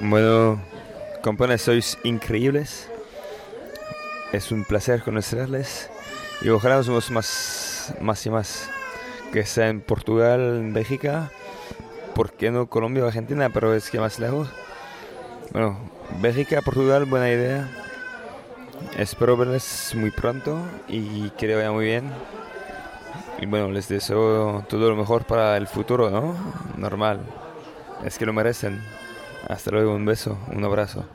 Bueno, compañeros, sois increíbles. Es un placer conocerles y ojalá nos vemos más, más y más. Que sea en Portugal, en Bélgica, ¿por qué no Colombia o Argentina? Pero es que más lejos. Bueno, Bélgica, Portugal, buena idea. Espero verles muy pronto y que le vaya muy bien. Y bueno, les deseo todo lo mejor para el futuro, ¿no? Normal. Es que lo merecen. Hasta luego, un beso, un abrazo.